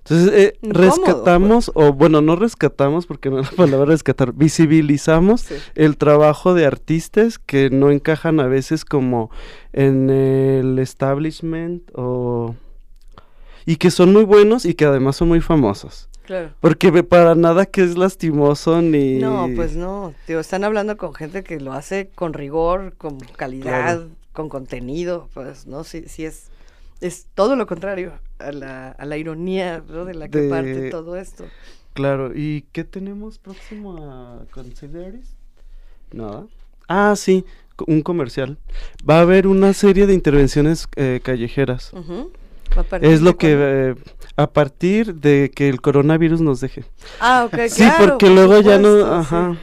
Entonces, eh, pues. rescatamos, o bueno, no rescatamos, porque no es la palabra rescatar, visibilizamos el trabajo de artistas que no encajan a veces como en el establishment o... Y que son muy buenos y que además son muy famosos. Claro. Porque para nada que es lastimoso ni... No, pues no. Tío, están hablando con gente que lo hace con rigor, con calidad, Claro. con contenido. Pues, ¿no? Sí, sí es. Es todo lo contrario a la, a la ironía ¿no? de la que De- parte todo esto. Claro, ¿y qué tenemos próximo a Consideris? Nada. Ah, sí, un comercial. Va a haber una serie de intervenciones eh, callejeras. Ujú. ¿A partir Es lo que eh, a partir de que el coronavirus nos deje. Ah, ok, Sí, claro, porque por luego ya no, sí. ajá.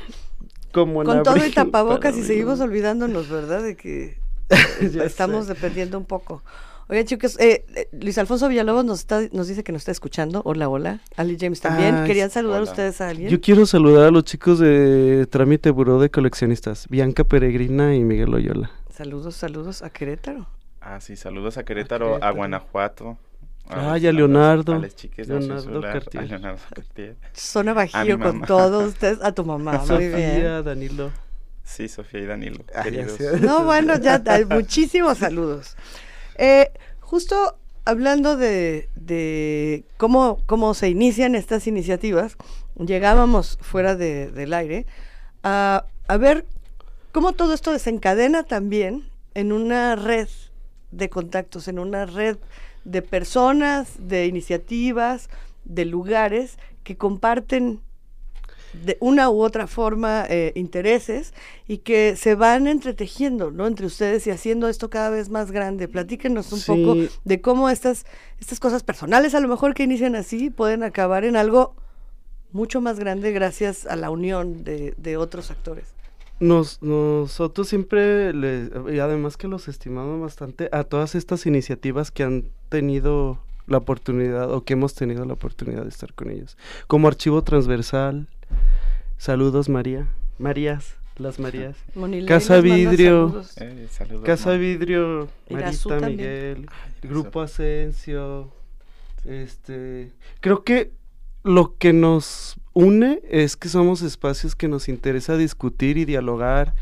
Como en Con todo y abril, tapabocas y seguimos olvidándonos, ¿verdad? De que estamos sé. dependiendo un poco. Oigan, chicos, eh, eh, Luis Alfonso Villalobos nos, está, nos dice que nos está escuchando. Hola, hola. Ali James también. Ay, ¿Querían saludar hola. ustedes a alguien? Yo quiero saludar a los chicos de Trámite Buró de Coleccionistas, Bianca Peregrina y Miguel Oyola. Saludos, saludos a Querétaro. Ah, sí, saludos a Querétaro, a, Guanajuato. Guanajuato. Ah, los- y a Leonardo. A las chiques de Leonardo Osusular, Cartier. A Leonardo Cartier. Zona A Bajío con todos ustedes. A tu mamá, muy Sofía, bien. Danilo. Sí, Sofía y Danilo, Ah, sé. No, bueno, ya hay muchísimos saludos. Eh, justo hablando de, de cómo, cómo se inician estas iniciativas, llegábamos fuera de- del aire a, a ver cómo todo esto desencadena también en una red de contactos, en una red de personas, de iniciativas, de lugares que comparten de una u otra forma eh, intereses y que se van entretejiendo, ¿no? Entre ustedes y haciendo esto cada vez más grande. Platíquenos un Sí. poco de cómo estas, estas cosas personales, a lo mejor que inician así, pueden acabar en algo mucho más grande gracias a la unión de, de otros actores. Nos, nosotros siempre, le- y además que los estimamos bastante, a todas estas iniciativas que han tenido la oportunidad o que hemos tenido la oportunidad de estar con ellos. Como Archivo Transversal, saludos María, Marías, las Marías. Casa Vidrio, saludos. Eh, saludos, Casa. Vidrio, Marita. Miguel. Grupo Asensio, este, creo que lo que nos une es que somos espacios que nos interesa discutir y dialogar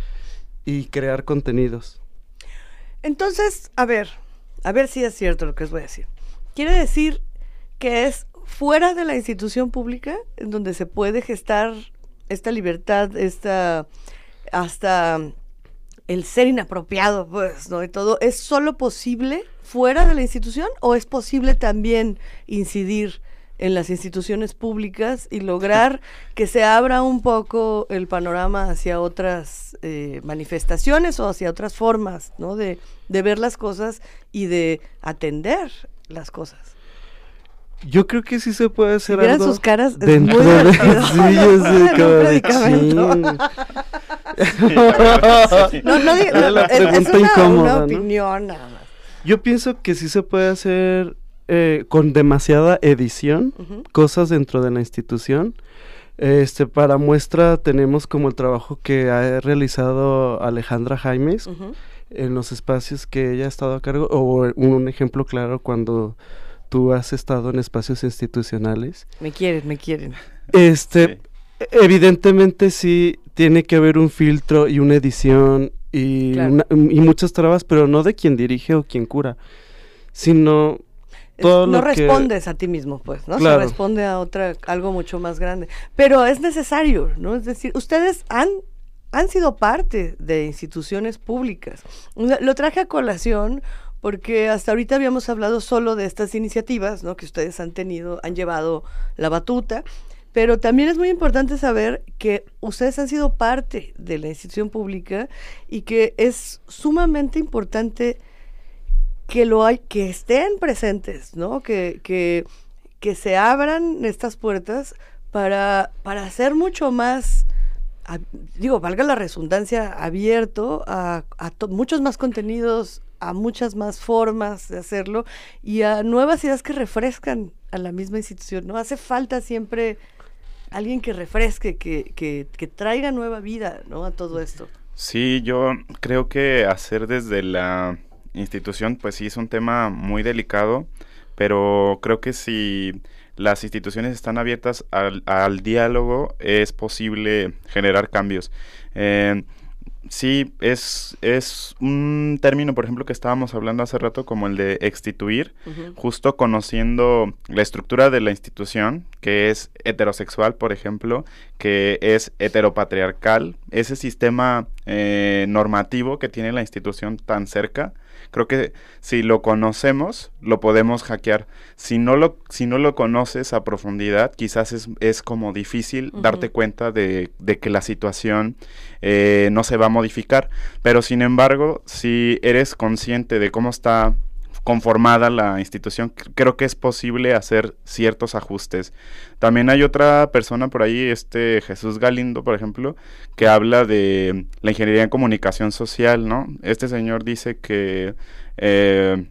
y crear contenidos. Entonces, a ver, a ver si es cierto lo que os voy a decir. Quiere decir que es fuera de la institución pública en donde se puede gestar esta libertad, esta hasta el ser inapropiado, pues, ¿no? Y todo, ¿es solo posible fuera de la institución o es posible también incidir en las instituciones públicas y lograr que se abra un poco el panorama hacia otras eh, manifestaciones o hacia otras formas, ¿no? De, de ver las cosas y de atender las cosas. Yo creo que sí se puede hacer vieran algo sus caras, es dentro muy de sí. No, no es- una- una ¿no? opinión nada más. Yo pienso que sí se puede hacer eh, con demasiada edición, cosas dentro de la institución. Este, para muestra tenemos como el trabajo que ha realizado Alejandra Jaimes, Ujú. En los espacios que ella ha estado a cargo, o un ejemplo claro cuando tú has estado en espacios institucionales. Me quieren, me quieren. Este, evidentemente sí tiene que haber un filtro y una edición y, Claro. una- y muchas trabas, pero no de quien dirige o quien cura, sino todo no lo que- respondes a ti mismo, pues, ¿no? Claro. Se responde a otra, algo mucho más grande. Pero es necesario, ¿no? Es decir, ustedes han, han sido parte de instituciones públicas. Lo traje a colación porque hasta ahorita habíamos hablado solo de estas iniciativas, ¿no? Que ustedes han tenido, han llevado la batuta. Pero también es muy importante saber que ustedes han sido parte de la institución pública y que es sumamente importante que lo hay, que estén presentes, ¿no? Que, que, que se abran estas puertas para, para hacer mucho más, digo, valga la redundancia, abierto a, muchos más contenidos, a muchas más formas de hacerlo y a nuevas ideas que refrescan a la misma institución, ¿no? Hace falta siempre alguien que refresque, que, que, que traiga nueva vida, ¿no? A todo esto. Sí, yo creo que hacer desde la institución, pues sí es un tema muy delicado, pero creo que si las instituciones están abiertas al, al diálogo, es posible generar cambios. Eh, sí, es, es un término, por ejemplo, que estábamos hablando hace rato, como el de exstituir, Ujú. justo conociendo la estructura de la institución, que es heterosexual, por ejemplo, que es heteropatriarcal, ese sistema eh, normativo que tiene la institución tan cerca, creo que si lo conocemos, lo podemos hackear. Si no lo, si no lo conoces a profundidad, quizás es, es como difícil darte cuenta de, de que la situación eh, no se va a modificar. Pero sin embargo, si eres consciente de cómo está conformada la institución, creo que es posible hacer ciertos ajustes. También hay otra persona por ahí, este Jesús Galindo, por ejemplo, que habla de la ingeniería en comunicación social, ¿no? Este señor dice que, eh,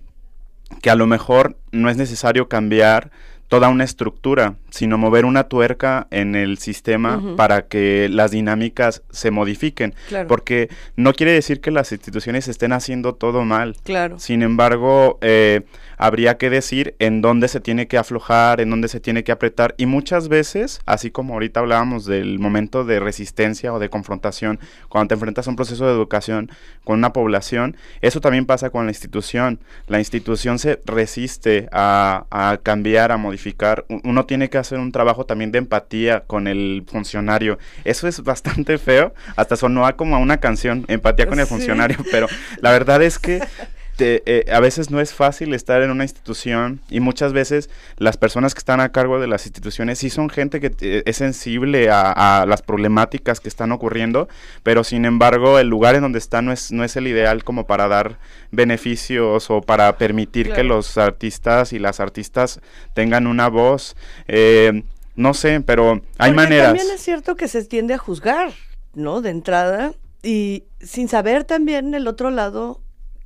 que a lo mejor no es necesario cambiar toda una estructura, sino mover una tuerca en el sistema para que las dinámicas se modifiquen. Claro. Porque no quiere decir que las instituciones estén haciendo todo mal. Claro. Sin embargo, eh, habría que decir en dónde se tiene que aflojar, en dónde se tiene que apretar. Y muchas veces, así como ahorita hablábamos del momento de resistencia o de confrontación, cuando te enfrentas a un proceso de educación con una población, eso también pasa con la institución. La institución se resiste a, a cambiar, a modificar. Uno tiene que hacer un trabajo también de empatía con el funcionario. Eso es bastante feo. Hasta sonó como a una canción, empatía con el Sí. funcionario. Pero la verdad es que te- eh, a veces no es fácil estar en una institución y muchas veces las personas que están a cargo de las instituciones sí son gente que eh, es sensible a, a las problemáticas que están ocurriendo, pero sin embargo el lugar en donde está no es, no es el ideal como para dar beneficios o para permitir que los artistas y las artistas tengan una voz. Eh, no sé, pero hay Porque maneras. También es cierto que se tiende a juzgar, ¿no? De entrada, y sin saber también el otro lado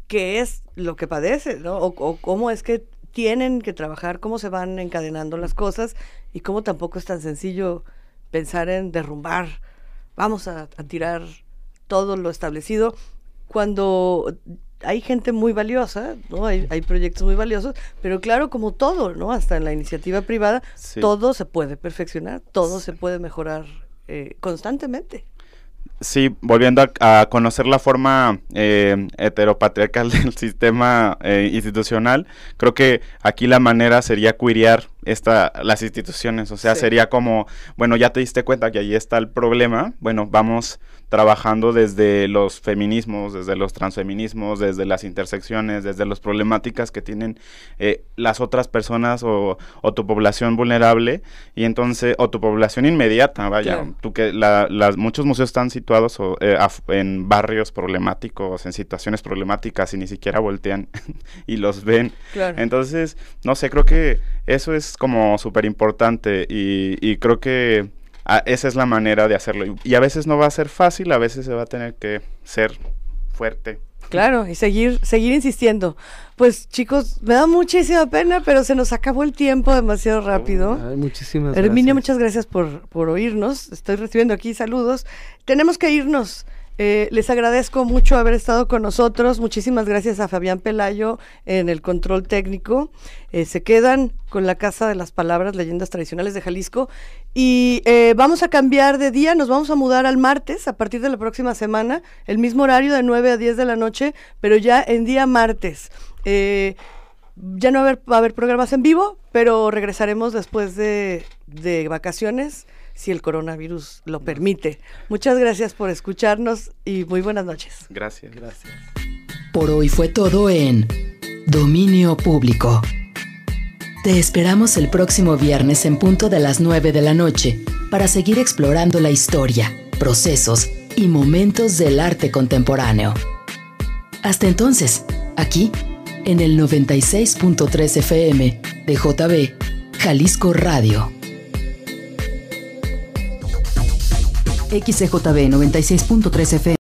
qué es lo que padece, ¿no? O, o cómo es que tienen que trabajar, cómo se van encadenando las cosas y cómo tampoco es tan sencillo pensar en derrumbar, vamos a, a tirar todo lo establecido cuando hay gente muy valiosa, ¿no? Hay, hay proyectos muy valiosos, pero claro, como todo, ¿no? Hasta en la iniciativa privada, Sí. todo se puede perfeccionar, todo se puede mejorar eh, constantemente. Sí, volviendo a, a conocer la forma eh, heteropatriarcal del sistema eh, institucional, creo que aquí la manera sería cuiriar esta, las instituciones, o sea, Sí. sería como, bueno, ya te diste cuenta que ahí está el problema, bueno, vamos trabajando desde los feminismos, desde los transfeminismos, desde las intersecciones, desde las problemáticas que tienen eh, las otras personas o, o tu población vulnerable y entonces, o tu población inmediata, vaya, Claro. tú que la- las, muchos museos están situados o, eh, af- en barrios problemáticos, en situaciones problemáticas y ni siquiera voltean y los ven. Claro. Entonces, no sé, creo que eso es como súper importante y, y creo que ah, esa es la manera de hacerlo. Y, y a veces no va a ser fácil, a veces se va a tener que ser fuerte. Claro, y seguir, seguir insistiendo. Pues chicos, me da muchísima pena, pero se nos acabó el tiempo demasiado rápido. Ay, muchísimas Herminio, gracias. muchas gracias por, por oírnos. Estoy recibiendo aquí saludos. Tenemos que irnos. Eh, les agradezco mucho haber estado con nosotros. Muchísimas gracias a Fabián Pelayo en el control técnico. Eh, se quedan con la Casa de las Palabras, Leyendas Tradicionales de Jalisco. Y eh, vamos a cambiar de día, nos vamos a mudar al martes a partir de la próxima semana, el mismo horario de 9 a 10 de la noche, pero ya en día martes. Eh, ya no va a, haber, programas en vivo, pero regresaremos después de, de vacaciones si el coronavirus lo permite. Muchas gracias por escucharnos y muy buenas noches. Gracias. Gracias. Por hoy fue todo en Dominio Público. Te esperamos el próximo viernes en punto de las 9 de la noche para seguir explorando la historia, procesos y momentos del arte contemporáneo. Hasta entonces, aquí, en el 96.3 FM de JB, Jalisco Radio. XCJB 96.3 FM.